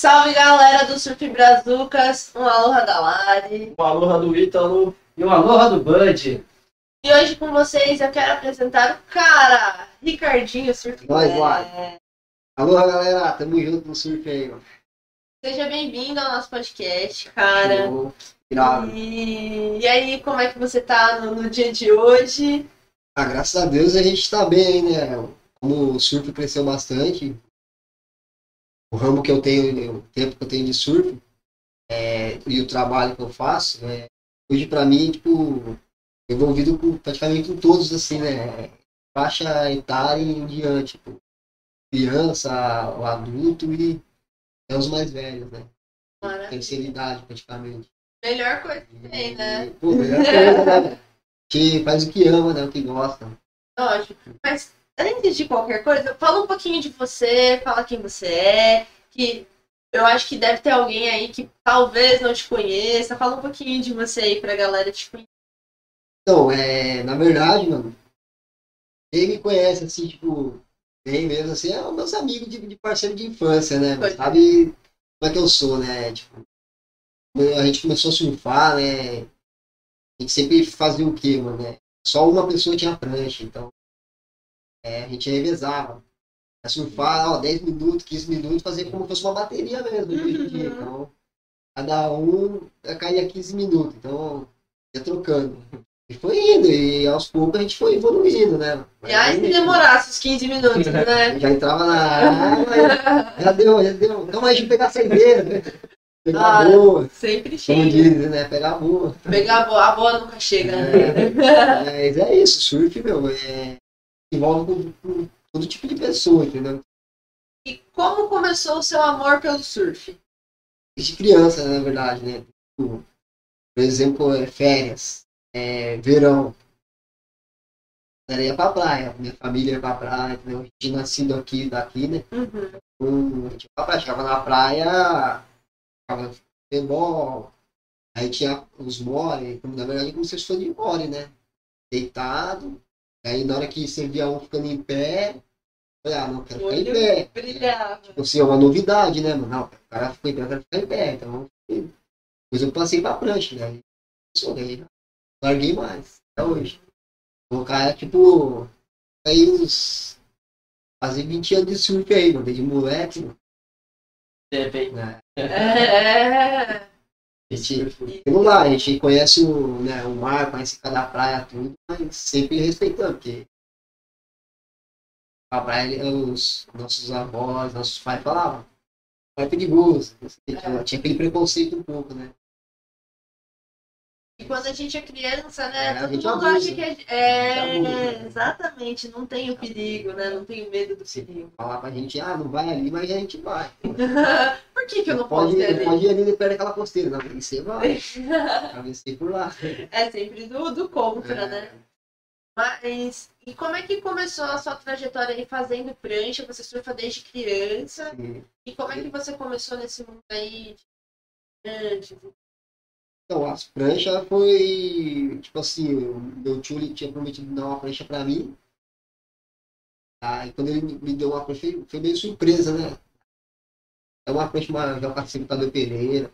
Salve galera do Surf Brazucas, um aloha da Lari. Um aloha do Ítalo e um aloha do Bud. E hoje com vocês eu quero apresentar o cara, Ricardinho Surf Nós lá. Aloha galera, tamo junto no surf aí, mano. Seja bem-vindo ao nosso podcast, cara. Show. Irado. E... e aí, como é que você tá no, no dia de hoje? Ah, graças a Deus a gente tá bem né? Como o surf cresceu bastante, o ramo que eu tenho, o tempo que eu tenho de surf, é, e o trabalho que eu faço, né? Hoje pra mim, tipo, envolvido com, praticamente com todos, assim, né? Faixa etária em diante, tipo, criança, o adulto e até os mais velhos, né? Maravilha. Terceira idade, praticamente. Melhor coisa que tem, né? Pô, melhor coisa, né? Que faz o que ama, né? O que gosta. Lógico. Mas antes de qualquer coisa, fala um pouquinho de você, fala quem você é, que eu acho que deve ter alguém aí que talvez não te conheça. Fala um pouquinho de você aí pra galera te conhecer. Então, é, na verdade, mano, quem me conhece, assim, tipo, bem mesmo, assim, é os meus amigos de, de parceiro de infância, né? Pode. Sabe como é que eu sou, né? Tipo, a gente começou a surfar, né? A gente sempre fazia o quê, mano? Né? Só uma pessoa tinha prancha, então é, a gente revezava. Ia surfar, ó, 10 minutos, 15 minutos, fazer como se fosse uma bateria mesmo, dia. Uhum. Então, cada um caía 15 minutos, então ia trocando. E foi indo, e aos poucos a gente foi evoluindo, né? E aí se demorasse uns 15 minutos, né? Já entrava na já deu, já deu. Calma aí, deixa eu pegar a saideira, né? Pegar Ah, a boa, Sempre como cheio. dizem, né? Pegar a boa. Pegar a boa, a boa nunca chega, né? Mas é isso, surf, meu, é, envolve com, com todo tipo de pessoa, entendeu? E como começou o seu amor pelo surf? Desde criança, na verdade, né? Tipo, Por exemplo, é, férias, é, verão. Eu ia pra praia, minha família ia pra praia, entendeu? A gente nascido aqui, daqui, né? Uhum. Um, a gente ia pra praia, chegava na praia, ficava futebol, aí tinha os more, na verdade como se fosse de more, né? Deitado, aí na hora que você via um ficando em pé, falei, ah, não, quero ficar em pé. brilhava. Tipo assim, é uma novidade, né, mano? Não, o cara ficou em pé, eu quero ficar em pé, então. Depois eu passei pra prancha, né? Isso aí, larguei mais, até hoje. O cara, tipo, aí uns. Fazer 20 anos de surf aí, mano, desde moleque, mano, Depende. né? É. A gente, vamos lá, a gente conhece o, né, o mar, conhece cada praia, tudo, mas sempre respeitando, porque a praia, os nossos avós, nossos pais falavam, é perigoso, tinha, aquele preconceito um pouco, né? E quando a gente é criança, né? É, todo mundo abusa. acha que é. Gente É, abusa. exatamente, não tem o perigo, né? Não tem o medo do perigo. Falar pra gente, ah, não vai ali, mas a gente vai. Por que, que eu não posso ir ali? pode ir ali perto daquela costeira, não, e você vai, atravessei por lá. É sempre do, do contra, É. né? Mas. E como é que começou a sua trajetória aí fazendo prancha? Você surfa desde criança. E, E como é que você começou nesse mundo aí de? Então, as pranchas foi, tipo assim, o meu tio tinha prometido dar uma prancha pra mim. Aí quando ele me deu uma prancha, foi meio surpresa, né? É uma prancha, uma, já participo do Tadeu Pereira.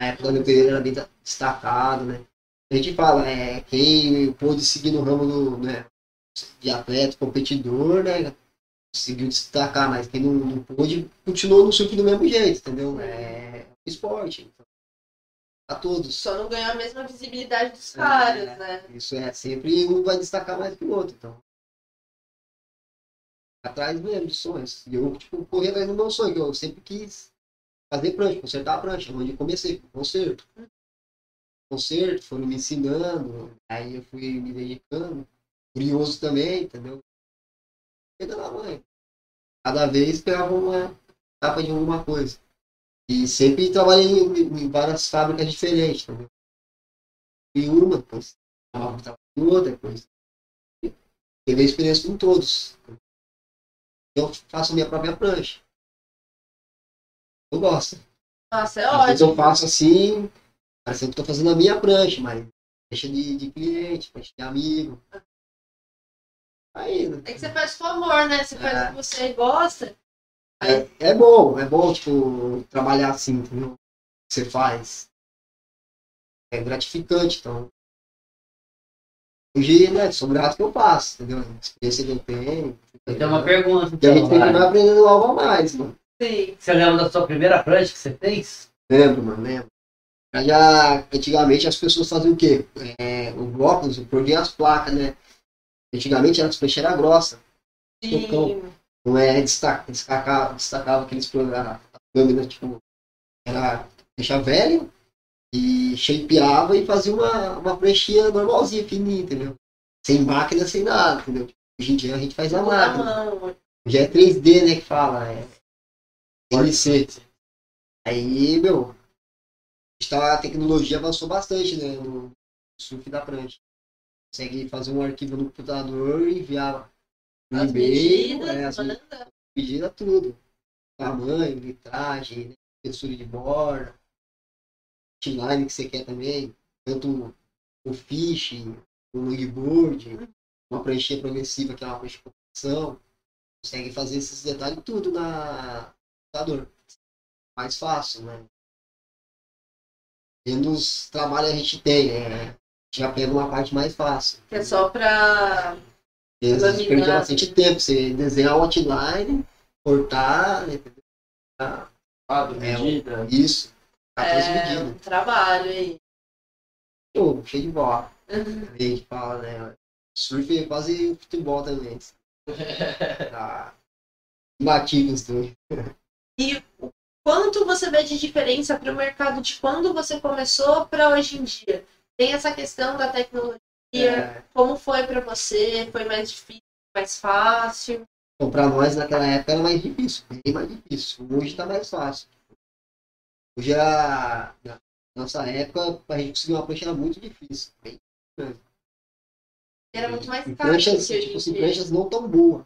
Na época o Tadeu Pereira era bem destacado, né? A gente fala, é, quem pôde seguir no ramo do, né, de atleta, competidor, né? Conseguiu destacar, mas quem não, não pôde, continuou no surf do mesmo jeito, entendeu? É esporte. Então, a todos. Só não ganhou a mesma visibilidade dos É. caras, né? Isso é, sempre um vai destacar mais que o outro, então. Atrás mesmo de sonhos. E eu, tipo, corri atrás do meu sonho, que eu sempre quis fazer prancha, consertar a prancha, onde eu comecei, com conserto. Conserto, foram me ensinando, aí eu fui me dedicando. Curioso também, entendeu? Pegando a mãe. Cada vez pegava uma etapa de alguma coisa. E sempre trabalhei em, em várias fábricas diferentes, entendeu? Em uma, depois em outra, depois teve a experiência com todos. Eu faço a minha própria prancha. Eu gosto. Nossa, é Às ótimo. eu faço assim, parecendo que estou fazendo a minha prancha, mas prancha de, de cliente, prancha de amigo. Aí, né? É que você faz com amor, né? Você faz É. o que você gosta. É, é bom, é bom, tipo, trabalhar assim, entendeu? Você faz. É gratificante, então. Hoje, né, sou grato que eu faço, entendeu? A experiência que eu tenho. Eu tenho uma pergunta, E a então, gente tem que vai aprendendo algo a mais, mano. sim. Você lembra da sua primeira prancha que você fez? Lembro, mano, lembro. Já, antigamente as pessoas faziam o quê? É, o blocos, perdia as placas, né? Antigamente as peixes eram grossas. Sim. Não é destaca, destacava, destacava aqueles programas, a câmera, tipo, era deixar velho e shapeava e fazia uma, uma pranchinha normalzinha, fininha, entendeu? Sem máquina, sem nada, entendeu? Hoje em dia a gente faz a Na máquina. Já é 3D, né, que fala, é LC. Aí, meu, está, a tecnologia avançou bastante, né, no surf da prancha. Consegue fazer um arquivo no computador e enviar no As e-mail, medidas, é, as manda. medidas, tudo. Tamanho, litragem, né, textura de borda, outline que você quer também, tanto o fish, o longboard, uma pranchinha progressiva que é uma prancha de competição. Consegue fazer esses detalhes tudo na no computador. Mais fácil, né? Menos trabalho a gente tem, né? Já pega uma parte mais fácil. É só pra. Vezes perde bastante tempo. Você desenhar o outline, cortar, né? Ah, Ah, É, medida. Isso. Tá É um trabalho aí. Pô, cheio de bola. A gente fala, né? Surf é quase futebol também. Tá. Imbatível os dois. E o quanto você vê de diferença para o mercado de quando você começou para hoje em dia? Tem essa questão da tecnologia. É, Como foi para você? Foi mais difícil, mais fácil? Bom, pra nós naquela época era mais difícil, bem mais difícil. Hoje tá mais fácil. Hoje a na nossa época, pra gente conseguir uma prancha era muito difícil. Bem, Era muito mais caro. pranchas, tipo assim, pranchas não tão boas.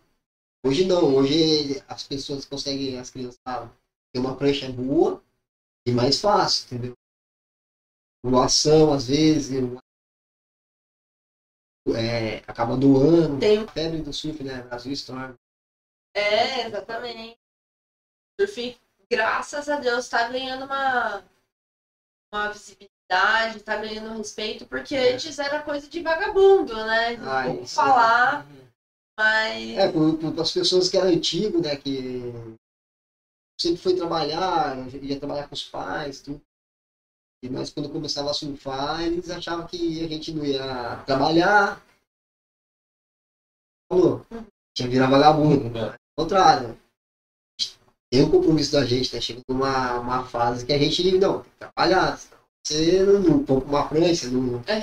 Hoje não, hoje as pessoas conseguem, as crianças ter uma prancha boa e mais fácil, entendeu? Doação, às vezes, é, acaba doando. Tem um- Febre do surf, né? Brasil Storm. É, exatamente. O surf, graças a Deus, tá ganhando uma, uma visibilidade, tá ganhando respeito, porque antes era coisa de vagabundo, né? Ah, Vamos isso falar, mas. É, para as pessoas que eram antigas, né? Que sempre foi trabalhar, ia trabalhar com os pais, tudo. E nós, quando começava a surfar, eles achavam que a gente não ia trabalhar. Falou, tinha virar vagabundo. Ao contrário. Tem o compromisso da gente, né? Chega numa uma fase que a gente, não, tem que trabalhar. Você não, não compra uma prancha, não. É,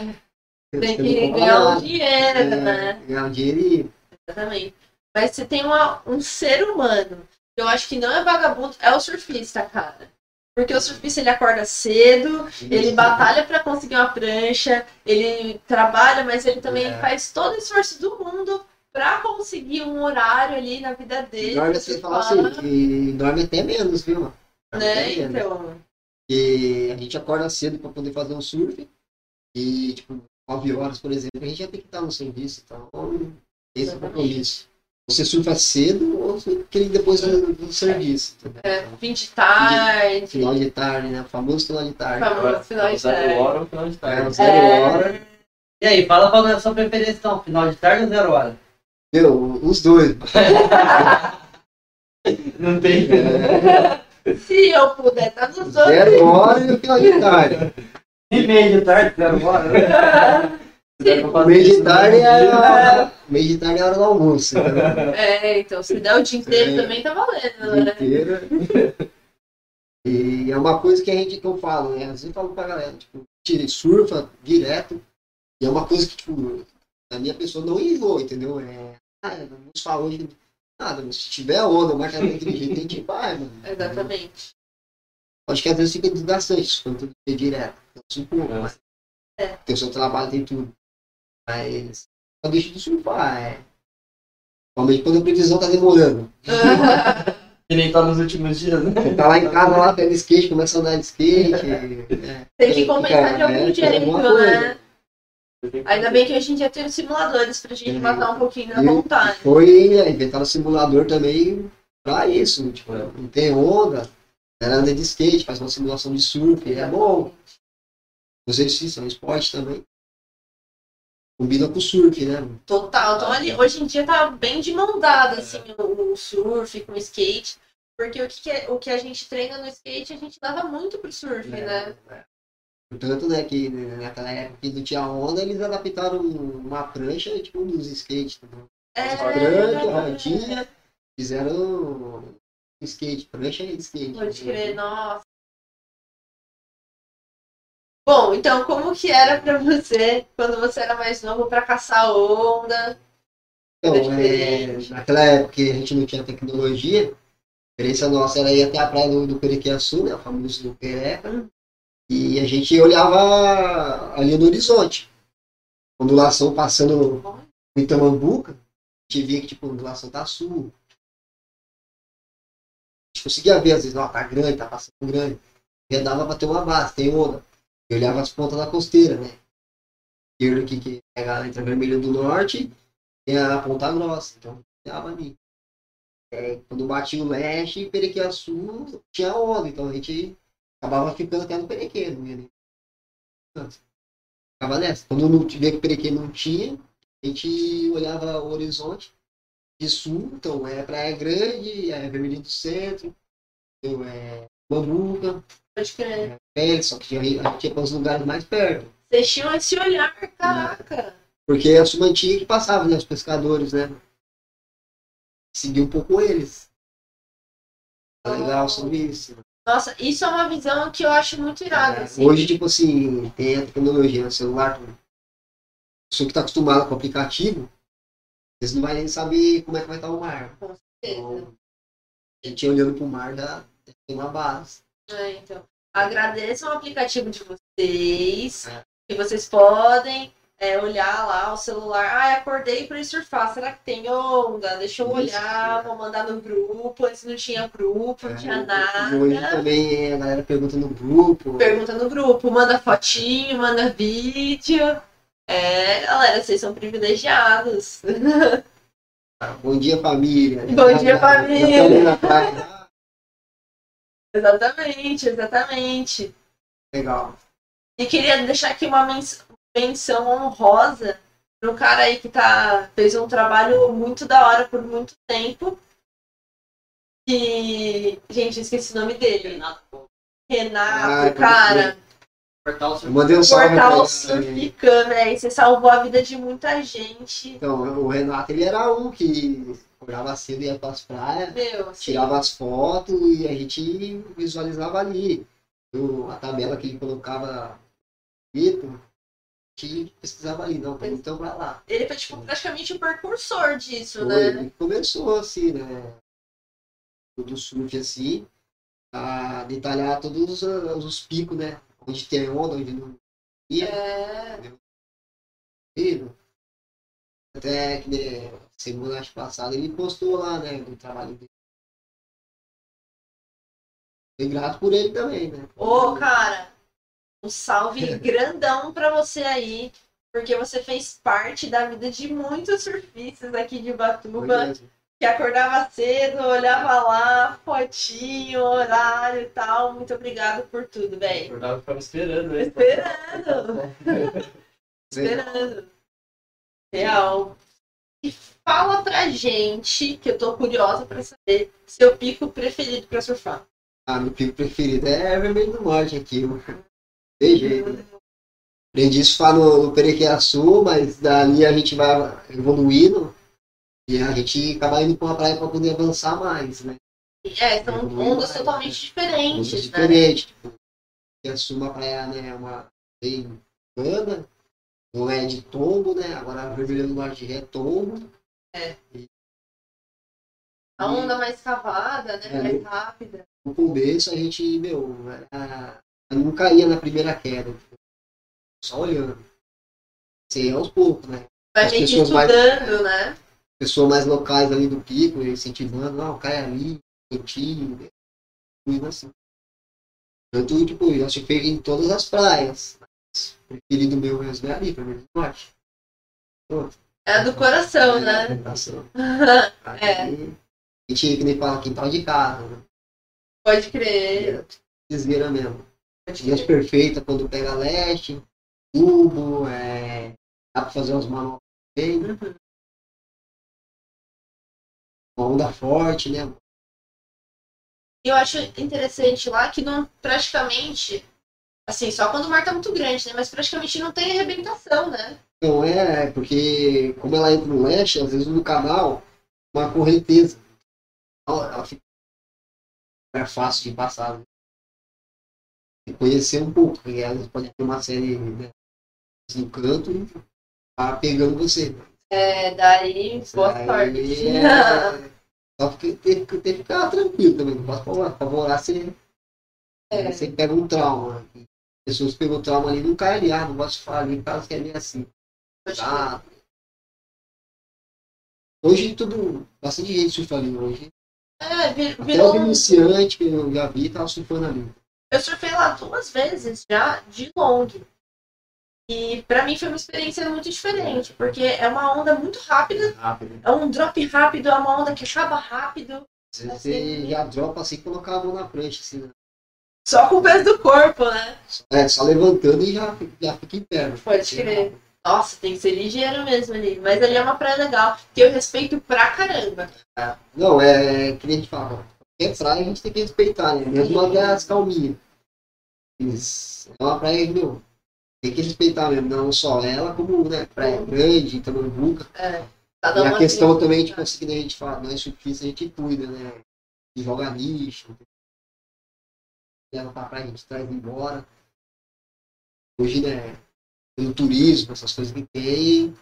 tem que ganhar um dinheiro, É, né? Ganhar um dinheiro e Exatamente. Mas você tem uma- um ser humano, que eu acho que não é vagabundo, é o surfista, cara. Porque o surfista ele acorda cedo, ele batalha pra conseguir uma prancha, ele trabalha, mas ele também É. faz todo o esforço do mundo pra conseguir um horário ali na vida dele. Dorme assim, fala assim, e dorme até menos, viu? Dorme Né? menos. Então, E a gente acorda cedo para poder fazer um surf. E, tipo, 9 horas, por exemplo, a gente já tem que estar no serviço. Então, esse é o compromisso. Você surfa cedo ou você quer ir depois do, do serviço. entendeu? é, fim de tarde, Final de tarde, né? O famoso final de tarde. famoso final de Zero tarde. hora ou final de É, tarde? zero É. hora. E aí, fala qual é a sua preferência então, final de tarde ou zero hora? Meu, os dois. Não tem. É, Se eu puder, tá nos dois. zero hora e o final de tarde. E meio de tarde, zero hora. né? O meio de tarde é meio de tarde é a hora do almoço. entendeu? É, então, se der o dia inteiro É. também tá valendo, dia né? inteiro. E é uma coisa que a gente que eu falo, né? Às vezes eu falo pra galera, tipo, tira, surfa direto. E é uma coisa que, tipo, a minha pessoa não enjoa, entendeu? É, ah, vamos falar hoje, nada, mas se tiver onda, marca daquele jeito, a gente vai, mano. Exatamente. Acho que às vezes fica desgastante quando tu vê direto. Um pouco, É. mas É. tem o seu trabalho, tem tudo. Mas só deixa de surfar, é. Principalmente quando a previsão tá demorando. Que nem tá nos últimos dias, né? Tá lá em casa, lá pega skate, começa a andar de skate. é. Tem que compensar de algum É, jeito, né? Ainda bem que hoje em dia tem os simuladores pra gente É. matar um pouquinho na vontade. Foi, é, inventaram o simulador também pra isso, tipo, não tem onda, ela anda de skate, faz uma simulação de surf, é bom. O exercício é um esporte também. Combina com o surf, né? Total. Então ali, hoje em dia tá bem de mão dada, assim, o, o surf com o skate. Porque o que, que é- o que a gente treina no skate, a gente leva muito pro surf, né? É. Portanto, né, que né, naquela época que não tinha onda, eles adaptaram uma prancha, tipo, dos skates. Né? É, Prancha, rodinha, fizeram skate, prancha e skate. Pode crer, nossa. Bom, então como que era pra você quando você era mais novo pra caçar onda? Então, é, naquela época que a gente não tinha tecnologia, a experiência nossa era ir até a praia do, do Perequiaçu, né, o famoso do Pereca, e a gente olhava ali no horizonte. Ondulação passando em Itamambuca, a gente via que tipo, a ondulação tá sul. A gente conseguia ver, às vezes, ó, tá grande, tá passando grande. Já dava pra ter uma base, tem onda. Eu olhava as pontas da costeira, né? Esquerda aqui que entre a Vermelha do Norte tem a Ponta Grossa, então olhava ali. É, quando batia o leste, Perequiaçu tinha onda, então a gente acabava ficando até no Perequê, não ia nem. Ficava nessa. Quando não via que o Perequê não tinha, a gente olhava o horizonte de sul, então é Praia Grande, é Vermelhinho do Centro, então é Bambuca, Pode crer. Pérez, só que tinha- a gente ia para os lugares mais perto. Vocês tinham esse olhar, caraca. Porque a Sumantinha que passava, né? Os pescadores, né? Seguia um pouco eles. Tá legal sobre isso. Nossa, isso é uma visão que eu acho muito irada, É, assim. Hoje, tipo assim, tem a tecnologia no celular. A pessoa que tá acostumada com o aplicativo, eles não vai nem saber como é que vai estar o mar. Com certeza. Então, a gente olhando pro mar já tem uma base. É, então, agradeço o aplicativo de vocês, É. que vocês podem é, olhar lá o celular. Ah, acordei para surfar. Será que tem onda? Deixa eu Isso. olhar, vou mandar no grupo. Antes não tinha grupo, não tinha É, Hoje nada. também a galera pergunta no grupo. Pergunta no grupo, manda fotinho, manda vídeo. É, galera, vocês são privilegiados. Bom dia, família. Bom dia, família. praia. exatamente, exatamente. Legal. E queria deixar aqui uma mens- menção honrosa para um cara aí que tá, fez um trabalho muito da hora por muito tempo. Que. Gente, eu esqueci o nome dele. Renato, Ah, pode cara. Portal Eu mandei um salve Portal ele. Surficam, velho. Você salvou a vida de muita gente. Então, o Renato, ele era um que acordava cedo, ia pras praias, Meu, tirava as fotos e a gente visualizava ali. O- a tabela que ele colocava escrito, a gente pesquisava ali, não, então pra lá. ele foi tipo, praticamente o precursor disso, Foi, né? e começou assim, né? Do surf assim, a detalhar todos os, os picos, né? Onde tem onda, onde não ia. É. filho. Até que né, semana passada ele postou lá, né, do trabalho dele. Fui grato por ele também, né? Ô, cara, um salve grandão pra você aí, porque você fez parte da vida de muitos surfistas aqui de Batuba, que acordava cedo, olhava lá, fotinho, horário e tal. Muito obrigado por tudo, velho. Acordava e ficava esperando, né? Esperando, esperando. Real. E fala pra gente, que eu tô curiosa pra saber, seu pico preferido pra surfar. Ah, meu pico preferido é Vermelho do Norte aqui, mano. Tem jeito. né? Aprendi isso lá no, no Perequiaçu, mas dali a gente vai evoluindo e a gente acaba indo pra uma praia pra poder avançar mais, né? É, são ondas totalmente diferentes, né? diferentes. Tipo, Perequiaçu, uma praia, né, uma bem plana, não é de tombo, né? Agora a Vermelho do Norte é tombo. A onda mais cavada, né? É. Mais rápida. No começo a gente, meu, era- não caía na primeira queda. Só olhando. Sei aos poucos, né? Vai As que pessoas mais- estudando, né? Pessoas mais locais ali do pico, incentivando, não, cai ali, quentinho, né? Tudo assim. Tanto, tipo, eu acho que em todas as praias. Mas o preferido meu mesmo é ali, pra mim, norte. É do coração, né? Tentação. É. Aí, A gente, que nem fala, quintal de casa, né? Pode crer. Desvira mesmo. Dias perfeita quando pega leste, tubo, é, dá pra fazer uns manobras bem, Uhum. uma onda forte, né? E eu acho interessante lá que não praticamente, assim, só quando o mar tá muito grande, né? Mas praticamente não tem arrebentação, né? Não é, porque como ela entra no leste, às vezes no canal, uma correnteza. Ela fica é fácil de passar. Né? E conhecer um pouco, porque às vezes pode ter uma série né, no canto e tá pegando você. É, daí, boa Aí, sorte. é, Só que tem, que- tem que ficar tranquilo também, não posso falar. Favorar você, É. você pega um trauma. né? Pessoas pegam trauma ali não caem ali, ah, não gosto de falar ali, por causa que é meio assim. Ah, hoje tudo, bastante gente surfa ali hoje. É, vir- Até virou o iniciante que eu já vi tava surfando ali. Eu surfei lá duas vezes já de long. E pra mim foi uma experiência muito diferente, porque é uma onda muito rápida, Rápido. é um drop rápido, é uma onda que acaba rápido, Você já dropa assim e colocar a mão na prancha, assim, né? só com o peso do corpo, né? É, só levantando e já, já fica em pé. né? Pode crer. Nossa, tem que ser ligeiro mesmo ali. Mas ali é uma praia legal, que eu respeito pra caramba. Não, é que nem a gente fala, praia a gente tem que respeitar, né? Mesmo até as calminhas. Mas é uma praia, meu, tem que respeitar mesmo, não só ela, como, né, praia grande, Tamambuca. É, E cada uma a questão também, tipo assim, que nem a gente fala, nós surfistas a gente cuida, né? De jogar lixo, leva pra praia, a gente traz embora. Hoje, né, pelo turismo, essas coisas que tem,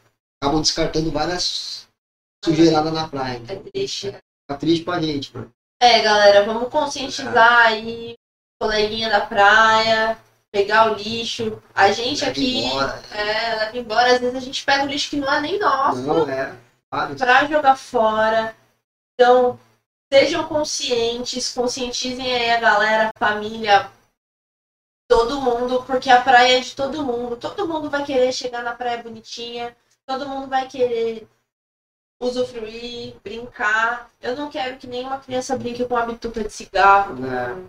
acabam descartando várias sujeiradas na praia. É triste. né? Fica triste pra gente, mano. É, galera, vamos conscientizar aí, coleguinha da praia, pegar o lixo. A gente Leva aqui, embora. é, leva embora, às vezes a gente pega o lixo que não é nem nosso. Não, é. Vários. pra jogar fora. Então, sejam conscientes, conscientizem aí a galera, a família, todo mundo, porque a praia é de todo mundo. Todo mundo vai querer chegar na praia bonitinha, todo mundo vai querer usufruir, brincar. Eu não quero que nenhuma criança brinque com uma bituca de cigarro. É.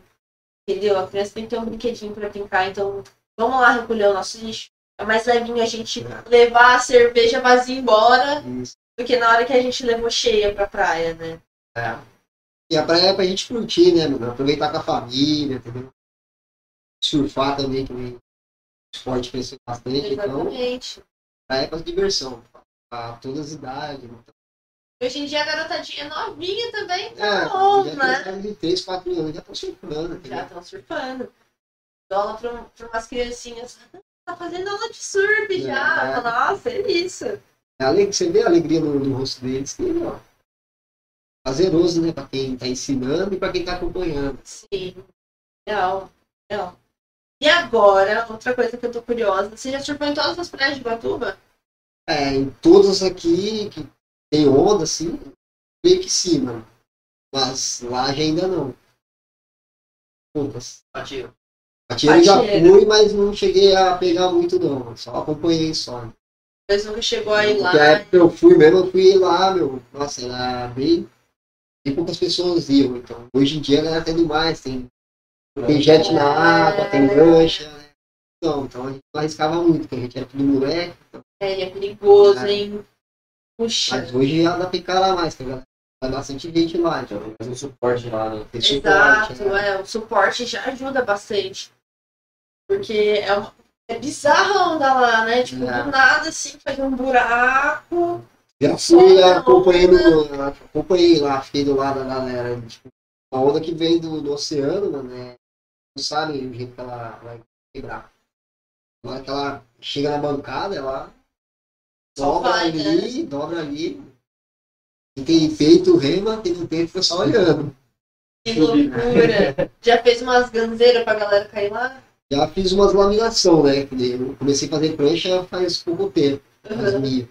Entendeu? A criança tem que ter um brinquedinho pra brincar, então vamos lá recolher o nosso lixo. É mais levinho a gente É. levar a cerveja vazia embora Isso. do que na hora que a gente levou cheia pra praia, né? É. E a praia é pra gente curtir, né, mano? Aproveitar com a família, entendeu? Surfar também, que nem esporte cresceu bastante, então Exatamente. praia é pra diversão. Pra todas as idades. Então. Hoje em dia a garotadinha novinha também É, tá bom, já né? de 3, 4 anos, já estão surfando, Já estão surfando. Dou aula pra, umas criancinhas. Tá fazendo aula de surf já. É. Nossa, é isso. É ale- Você vê a alegria no, no rosto deles, que, ó, prazeroso, né? Pra quem tá ensinando e pra quem tá acompanhando. Sim. Legal. Legal. E agora, outra coisa que eu tô curiosa. Você já surfou em todas as praias de Batuba? É, em todas aqui que tem onda, assim, meio que sim, mano. Mas lá já ainda não. Poucas. Atira. Atira eu já fui, mas não cheguei a pegar muito não. Só acompanhei só. Mas nunca chegou aí lá. Porque a época que eu fui mesmo, eu fui lá, meu. Nossa, era bem. Bem poucas pessoas iam. Então, hoje em dia a galera tá indo mais. Tem, tem jet na água, tem lancha. Né? Não, então a gente não arriscava muito, porque a gente era tudo moleque. É, é perigoso, É. hein? Puxa. Mas hoje já dá pra encarar mais, tá ligado? Vai bastante gente lá, então. Já faz um suporte lá, né? Tem suporte, Exato, né? é, o suporte já ajuda bastante. Porque é, uma, é bizarra a onda lá, né? Tipo, É. do nada assim, faz um buraco. Já fui Só acompanhando, acompanhei lá, fiquei do lado da galera. Tipo, a onda que vem do, do oceano, mano, é, não sabe o jeito que ela vai quebrar. Na hora que ela chega na bancada, ela Só dobra vai, ali, dobra ali. Quem tem peito rema, quem não tem fica só olhando. Que loucura! já fez umas ganzeiras pra galera cair lá? Já fiz umas laminação, né? Eu comecei a fazer prancha faz pouco tempo, Uhum.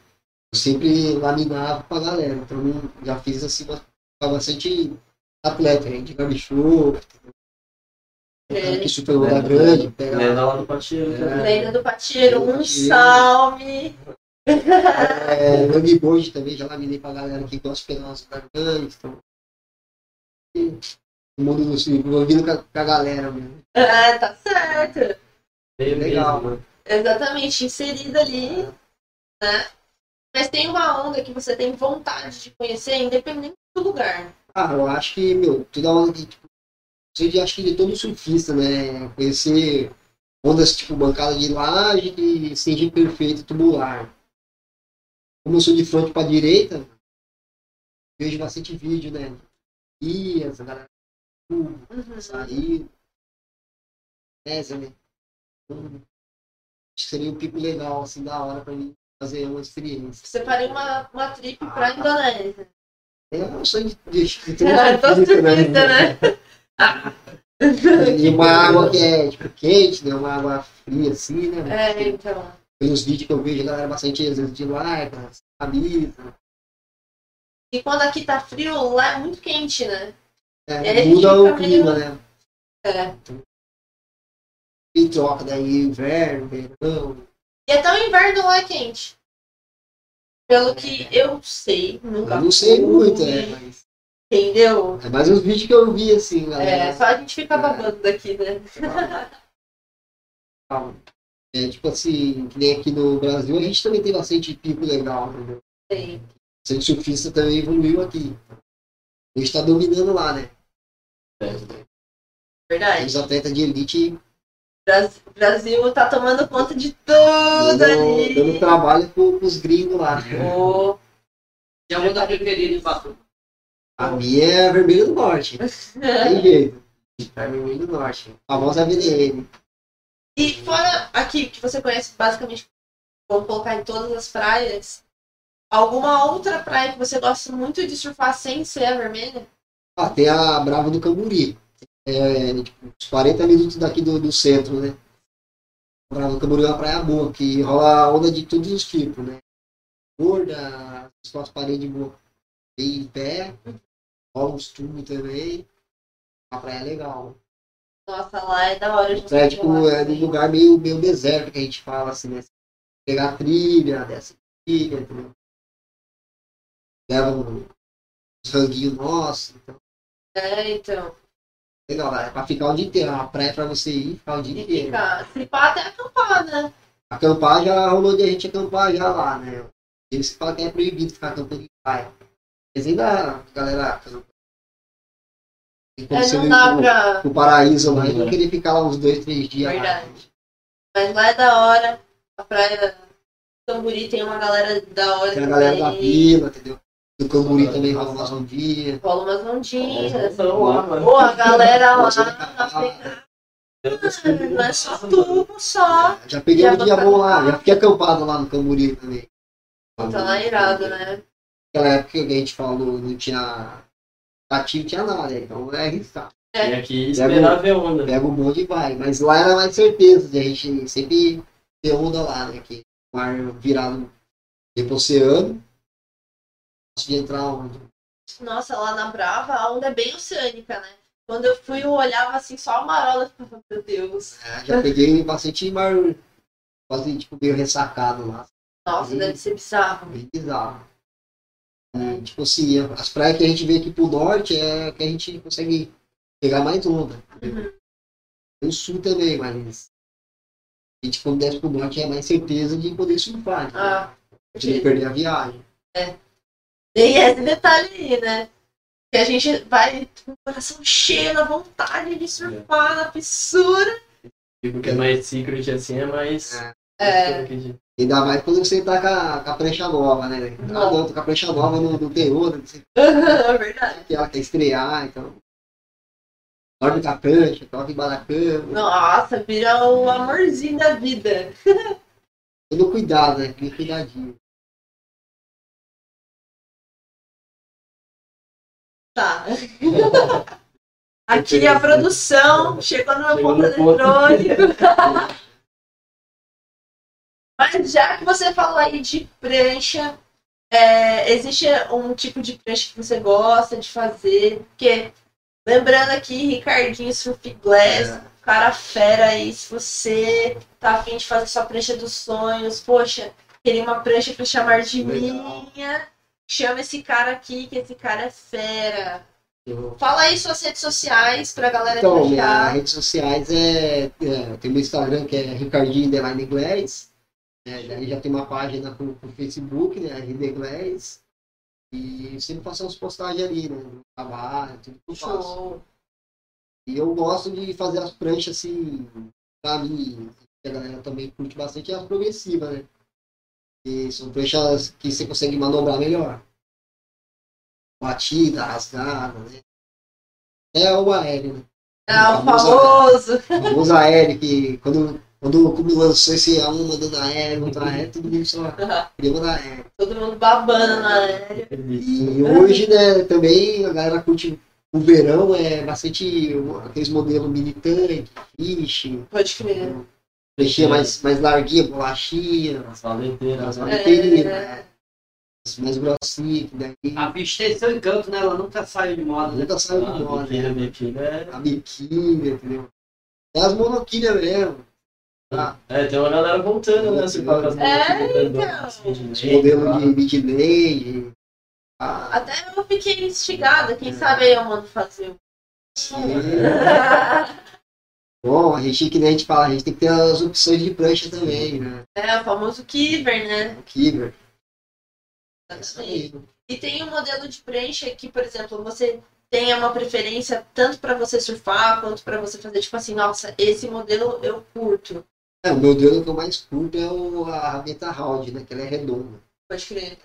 Eu sempre laminava pra galera, então já fiz assim pra bastante atleta, né? De gabichô, É. que grande, pega Lenda lá do Patio. É. Lenda do Patieiro, um salve! É, longboard também, já laminei pra galera que gosta de pegar umas grandes, então o mundo do surf, envolvido com a, com a galera mesmo. É, tá certo. Meio Legal, mesmo, mano. Exatamente, inserido ali, né? Mas tem uma onda que você tem vontade de conhecer, independente do lugar. Ah, eu acho que, meu, toda onda que, tipo, você de- acho que de todo surfista, né? Conhecer ondas, tipo, bancada de laje e seja perfeito tubular. Como eu sou de frente pra direita, vejo bastante vídeo, né? Ias, a galera Uhum. Essa, né? Então, acho que seria um pico legal, assim, da hora pra mim fazer uma experiência. Separei uma, uma trip pra Indonésia. É um sonho de, de, de É, tô surfista, né? E uma água que é tipo, quente, né? Uma água fria assim, né? É, então. Pelos vídeos que eu vejo, galera bastante vezes de lycra, camisa. E quando aqui tá frio, lá é muito quente, né? É, gente muda o clima, né? É. E troca daí inverno, verão. E até o inverno lá é quente. Pelo que eu sei, nunca Eu não sei muito, é, mas. Entendeu? É mais os vídeos que eu vi, assim, É, galera. só a gente fica babando daqui, né? É, tipo assim, que nem aqui no Brasil, a gente também tem bastante pico legal, entendeu? Tem. Bastante surfista também evoluiu aqui. A gente tá dominando lá, né? Verdade. Os atletas de elite Bras- Brasil tá tomando conta de tudo dando, ali. dando trabalho pro, pros gringos lá. Ô, E a onda preferida em Batu? A minha é a vermelha do norte. Tem jeito. É a vermelha do norte. A famosa VDN. E fora aqui, que você conhece basicamente, vamos colocar em todas as praias, alguma outra praia que você gosta muito de surfar sem ser a vermelha? Ah, tem a Brava do Camburi. É, tipo, uns 40 minutos daqui do, do centro, né? A Brava do Camburi é uma praia boa, que rola onda de todos os tipos, né? Gorda, as paredes boas. Em pé, rola uns tubos também. Uma praia legal. Nossa, lá é da hora. de É, tipo, lá é num lugar meio, meio deserto que a gente fala assim, né? Pegar a trilha, desce a trilha, entendeu? Leva um uns ranguinhos nossos. Então, É, então. legal, é pra ficar o dia inteiro. É uma praia pra você ir ficar o dia inteiro. ficar. Se pá, até acampar, né? Acampar já rolou de a gente acampar já lá, né? Eles falam que é proibido ficar acampando em praia. Mas ainda a galera acampa. É, você não ir dá pro- pra. pro paraíso lá e não Uhum. querer ficar lá uns dois, três dias lá. Verdade. Mas lá é da hora. A praia Camburi tem uma galera da hora Tem a galera da vila, entendeu? Do Camburi também rola umas ondinhas. Rola umas ondinhas. Não, lá, mano. Pô, a galera lá Eu tô não é só tubo, só. Já peguei Já um dia vou bom lá, já fiquei acampado lá no Camburi também. Tá lá irado, né? Naquela época que a gente falou, não tinha ativo, tinha nada, então é arriscar. E aqui esperar ver onda. Pega o bonde e vai. Mas lá era mais certeza a gente sempre ter onda lá, né? Que o mar virado pro oceano, antes de entrar onda. Nossa, lá na Brava a onda é bem oceânica, né? Quando eu fui, eu olhava assim, só a marola e ficava, meu Deus. É, já peguei bastante mar, quase tipo meio ressacado lá. Nossa, Sim. deve ser bizarro. Bem bizarro. E, tipo assim, as praias que a gente vê aqui pro norte é que a gente consegue pegar mais onda. Uhum. Tem o sul também, mas a gente quando desce pro norte é mais certeza de poder surfar, né? Ah, de não perder a viagem. tem esse detalhe aí, né? Que a gente vai com o coração cheio na vontade de surfar na fissura. Tipo, que é mais secret assim, é mais. É. Ainda mais quando você tá com a, com a prancha nova, né? Ah, Não. tô com a prancha nova no, no terror, não sei É verdade. que ela quer estrear, então. Dorme com a prancha, toca embaixo da cama. Nossa, vira o amorzinho da vida. Todo cuidado, né? Aquele cuidadinho. Tá. Aqui a produção chegou no meu Chegou Mas já que você falou aí de prancha, é, existe um tipo de prancha que você gosta de fazer? Porque, lembrando aqui, Ricardinho Surf Glass, É. cara fera aí, se você tá afim de fazer sua prancha dos sonhos, poxa, queria uma prancha pra chamar de Legal. minha, chama esse cara aqui, que esse cara é fera. Eu- Fala aí suas redes sociais pra galera Então, minhas redes sociais é, é. Tem meu Instagram que é Ricardinho Underline Inglês. É, daí já tem uma página pro, pro Facebook, né? RD Inglês. E sempre faço umas postagens ali, né? No trabalho, tudo que eu faço. E eu gosto de fazer as pranchas assim, pra mim, que a galera também curte bastante, é as progressivas, né? E são pranchas que você consegue manobrar melhor. Batida, rasgada, né? É o aéreo, né? Ah, o Famoso famoso. O famoso aéreo que quando, quando o clube lançou esse A1 mandando aéreo, outro aéreo, todo mundo só queria mandar aéreo. Todo mundo babando na aérea. E hoje, né, também a galera curte o verão, é bastante aqueles modelos mini tanque, fish, Pode crer. Pranchinha mais, mais larguinha, bolachinha, As valeteiras. as né? valeteiras, É. as mais grossinhas, que daí A bicha tem seu encanto, né? Ela nunca saiu de moda, né? nunca saiu de Ah, moda. biquíni, né? biquíni é... A biquíni, entendeu? É as monoquilhas mesmo. Tá? É, tem uma galera voltando, né? É, então. assim, de Os leite, modelos tá? de mid-lane. Ah, Até eu fiquei instigada. Quem sabe aí eu mando fazer. Bom, a gente, que nem a gente fala, a gente tem que ter as opções de prancha também, né? É, o famoso Kiver, né? O Kiver. É. E tem um modelo de prancha que, por exemplo, você tenha uma preferência tanto para você surfar quanto para você fazer tipo assim, nossa, esse modelo eu curto. É, o meu dedo que eu mais curto é o, a rabeta round, né? Que ela é redonda. Pode crer.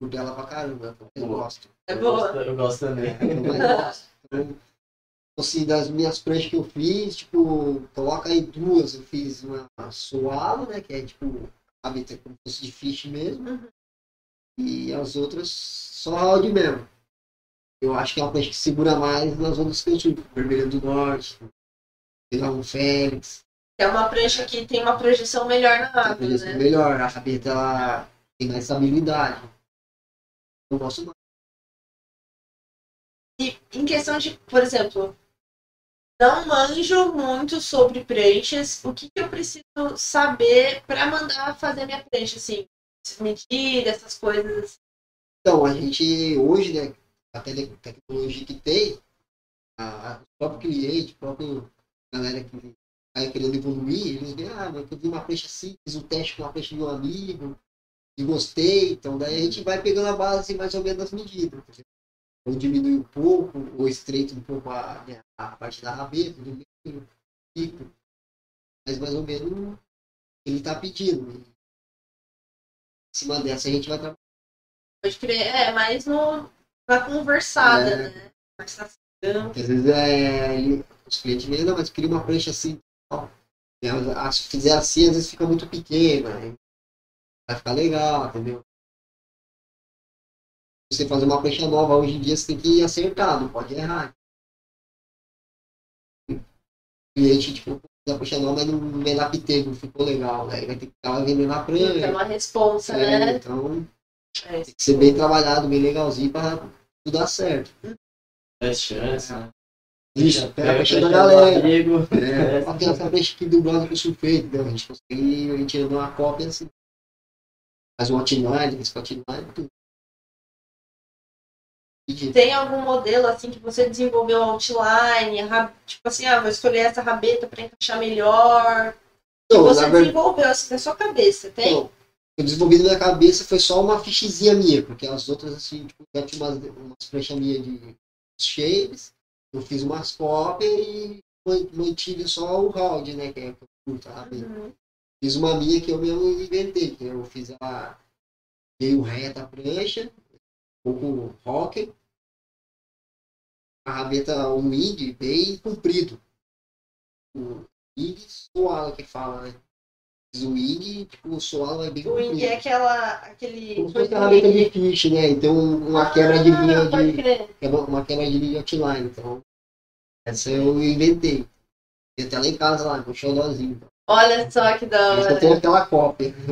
Curto ela pra caramba, eu gosto. É Eu boa. gosto- Eu gosto também. É, eu mais gosto. Então, assim, das minhas pranchas que eu fiz, tipo, coloca aí duas, eu fiz uma sualo, né? Que é tipo, rabeta como se fosse de fish mesmo. Uhum. E as outras só round mesmo. Eu acho que é uma prancha que segura mais nas ondas que eu subo. Vermelha do Norte, pegar um Félix. É uma prancha que tem uma projeção melhor na A água, projeção né? melhor, a rabeta ela tem mais estabilidade. Eu gosto mais. E em questão de, por exemplo, não manjo muito sobre pranchas, o que, que eu preciso saber para mandar fazer minha prancha, assim, medida, essas coisas assim. Então, a gente hoje, né, a tecnologia que tem, a, a- o próprio cliente, o próprio galera que está querendo evoluir, eles veem, ah, mas eu vi uma prancha assim, fiz um teste com uma prancha de um amigo e gostei, então daí a gente vai pegando a base mais ou menos das medidas. Ou diminui um pouco, ou estreita um pouco a, né, a parte da rabeta, do meio, pico. Mas mais ou menos ele está pedindo. Em cima dessa a gente vai trabalhar. Pode crer, é, mais no, na conversada, É. né? Conversação. Às vezes é, ele- os clientes veem, não, mas queria uma prancha assim. E, ah, Se fizer assim, às vezes fica muito pequena. Vai ficar legal, entendeu? Você fazer uma prancha nova hoje em dia, você tem que acertar, não pode errar. O cliente, tipo, a prancha nova, mas não me adaptei, não ficou legal. Aí vai ter que ficar vendendo a É prancha. uma responsa, É, né? então, É. tem que ser bem trabalhado, bem legalzinho para tudo dar certo. Dez chances, né? Isso, pega a prancha da galera. amigo. É, só tem essa peixe aqui do brother que eu surfei, entendeu? A gente consegue, a gente anda uma cópia assim. Faz um outline, esse outline, tudo. E, Tem algum modelo assim que você desenvolveu outline, tipo assim, ah, vou escolher essa rabeta para encaixar melhor. Que Então, você verdade, desenvolveu assim na sua cabeça, tem? então, eu desenvolvi na minha cabeça foi só uma fichezinha minha, porque as outras, assim, tipo, já tinha umas, umas pranchas minhas de shapes, eu fiz umas cópias e man- mantive só o round, né, que é que eu curto, a rabeta. Uhum. Fiz uma minha que eu mesmo inventei, que eu fiz a meio reta prancha, um pouco rocker, a rabeta, um wing bem comprido. O wing suado que fala, né? Wing, tipo, o suado é bem comprido. é aquela. aquele. Como se fosse a rabeta de fish, né? Então uma quebra de linha Ah, de. crer. quebra- Uma quebra de linha de outline. Então, essa eu inventei. Tem até lá em casa lá, com o xodózinho. Olha só que da hora. tem aquela cópia.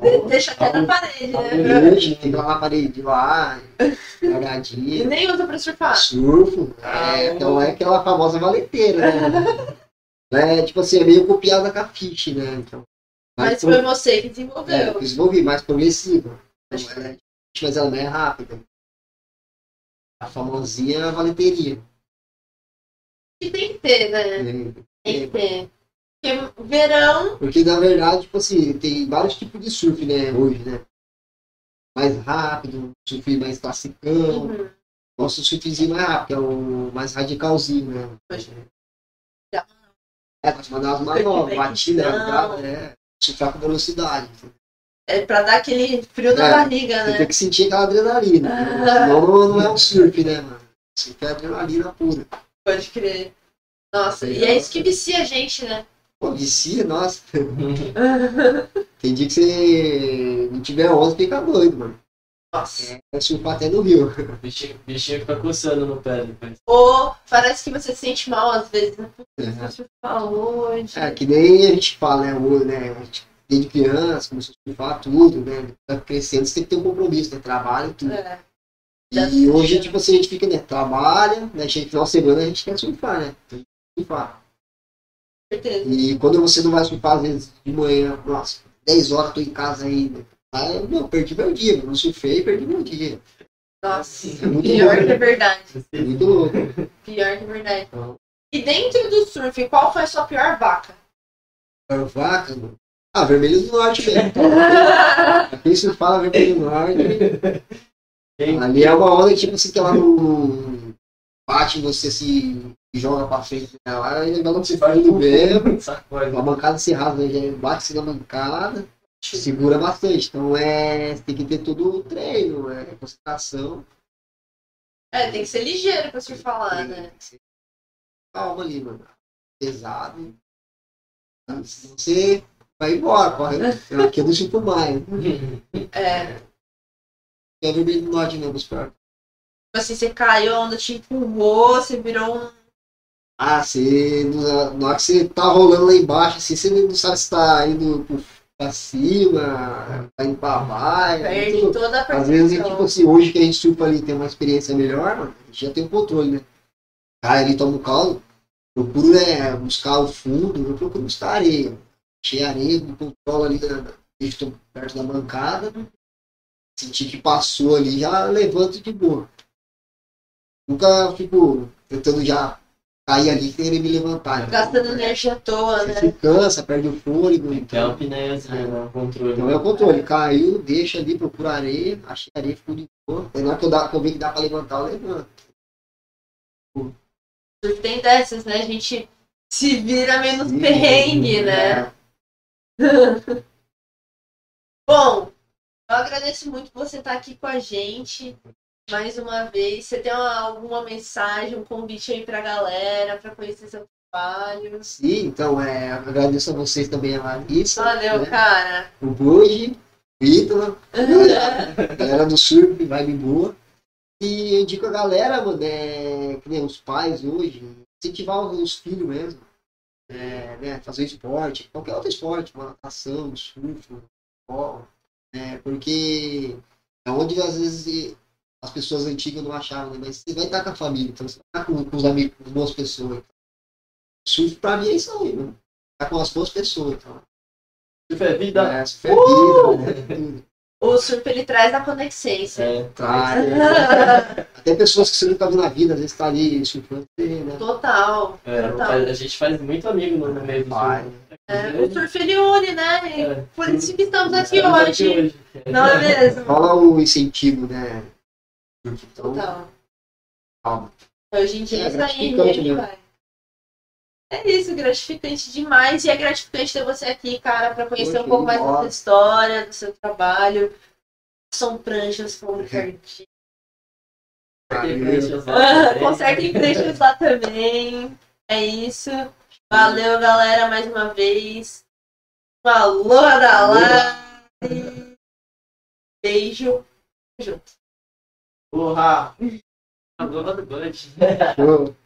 De- Deixa até na parede, né? Fica lá na parede lá, E olhadinha, nem usa pra surfar. surfo. É, então é aquela famosa valeteira, né? É tipo assim, é meio copiada com a fish, né? Então, Mas pro- foi você que é, desenvolveu. eu desenvolvi mais progressiva. Então, ela é- mas ela não é rápida. A famosinha valeteria. E tem que ter, né? né? Tem que ter. Porque verão. Porque na verdade, tipo assim, tem vários tipos de surf, né, hoje, né? Mais rápido, surf mais classicão. Uhum. Nosso surfzinho mais rápido, que é o mais radicalzinho, né? Pois É, pode mandar umas manobras, Surf batida, breakdown. é, surfar com velocidade. É pra dar aquele frio na É, barriga, Você né? tem que sentir aquela adrenalina. Ah. Senão não, é um surf, né, mano? Surf é adrenalina pura. Pode crer. Nossa, e é isso que vicia a gente, né? Pô, vicia, nossa. Tem dia que você não tiver onda, fica doido, mano. Nossa. É surfar até no rio. O bichinho, bichinho fica coçando no pé depois. Ou parece que você se sente mal às vezes, né? Você falou. É, que nem a gente fala, né? O, né a gente, desde criança, começou a surfar tudo, né? Tá crescendo, você tem que ter um compromisso, né? Trabalho e tudo. É, E hoje, tipo assim, a gente fica, né? Trabalha, né? Chega no final de semana, a gente quer surfar, né? Tem que surfar. certeza. E quando você não vai surfar, às vezes, de manhã, nossa, 10 horas tô em casa ainda. Aí, não, perdi meu dia, não surfei, perdi meu dia. Nossa, É muito pior louco. que é verdade. É muito louco. Pior que é verdade. Então, E dentro do surf, qual foi a sua pior vaca? a vaca, mano. Ah, vermelho do norte mesmo. Quem se fala vermelho do norte. Ali é uma onda tipo assim que ela não bate você se joga pra frente. Né? Lá ela não se faz do mesmo. Sacode. A bancada se rasga, já bate na bancada, segura bastante. Então é. Você tem que ter todo o treino, é concentração. É, tem que ser ligeiro pra surfar lá, tem né? que ser Calma ali, mano. Pesado. Tá? Senão Você vai embora, corre. Aqui eu não sinto mais. É. É vermelho do norte piores. Tipo assim, você caiu, a onda te empurrou, você virou um. Ah, você. Na na hora que você tá rolando lá embaixo, assim, você não sabe se tá indo pro- pra cima, tá indo pra baixo. é Perde muito- toda a Às vezes, é percepção. tipo assim, hoje que a gente surfa ali tem uma experiência melhor, mano, a gente já tem um controle, né? Cai ali, toma um caldo, procuro, né, buscar o fundo, eu procuro buscar areia. Achei areia, me controlo ali, estou perto da bancada, senti que passou ali, já levanto de boa. Nunca fico tentando já cair ali, querer me levantar. né? Gastando energia à toa, Você né? se cansa, perde o fôlego, Que é então... o apneiazinho, né? O controle. Então é o controle, caiu, deixa ali, procura areia, achei areia, fico de boa. Aí na hora que eu, dá, que eu ver que dá pra levantar, eu levanto. Tem dessas, né? A gente se vira menos Sim, perrengue, né? Bom, eu agradeço muito por você estar aqui com a gente mais uma vez. Você tem uma- alguma mensagem, um convite aí pra galera, pra conhecer seu trabalho? Sim, então é, agradeço a vocês também, a Larissa, Valeu, né? cara. o Buji, o Ítalo, a galera do surf, vibe boa. E eu indico a galera, mano, é, que nem os pais hoje, incentivar os filhos mesmo. É, né, fazer esporte, qualquer outro esporte, uma natação, surf, futebol, né, porque é onde às vezes pessoas antigas não achavam, né, mas você vai estar com a família, então você vai estar com, com os amigos, com boas pessoas. Surf pra mim é isso aí, mano. Tá com as boas pessoas, então. Surf é vida. É, surf é vida, né, tudo. O surf ele traz a conexência. É. Traz. Até pessoas que você nunca viu na vida, às vezes tá ali surfando, né? Total. É, Total. a gente faz muito amigo no meio do surf. É, o surf ele une, né? É. Por isso que estamos aqui Estamos aqui hoje. hoje. Não é mesmo? Rola o incentivo, né? Então, Total. calma. Hoje em dia É isso aí gratificante, mesmo, né? vai. É isso, gratificante demais. E é gratificante ter você aqui, cara, pra conhecer Poxa, um pouco mais da sua história, do seu trabalho. São pranchas, foram Valeu. pranchas lá também. Consertem pranchas lá também. É isso. Valeu, galera, mais uma vez. Falou da live. Beijo. Junto. Porra! Agora do Bud. Show.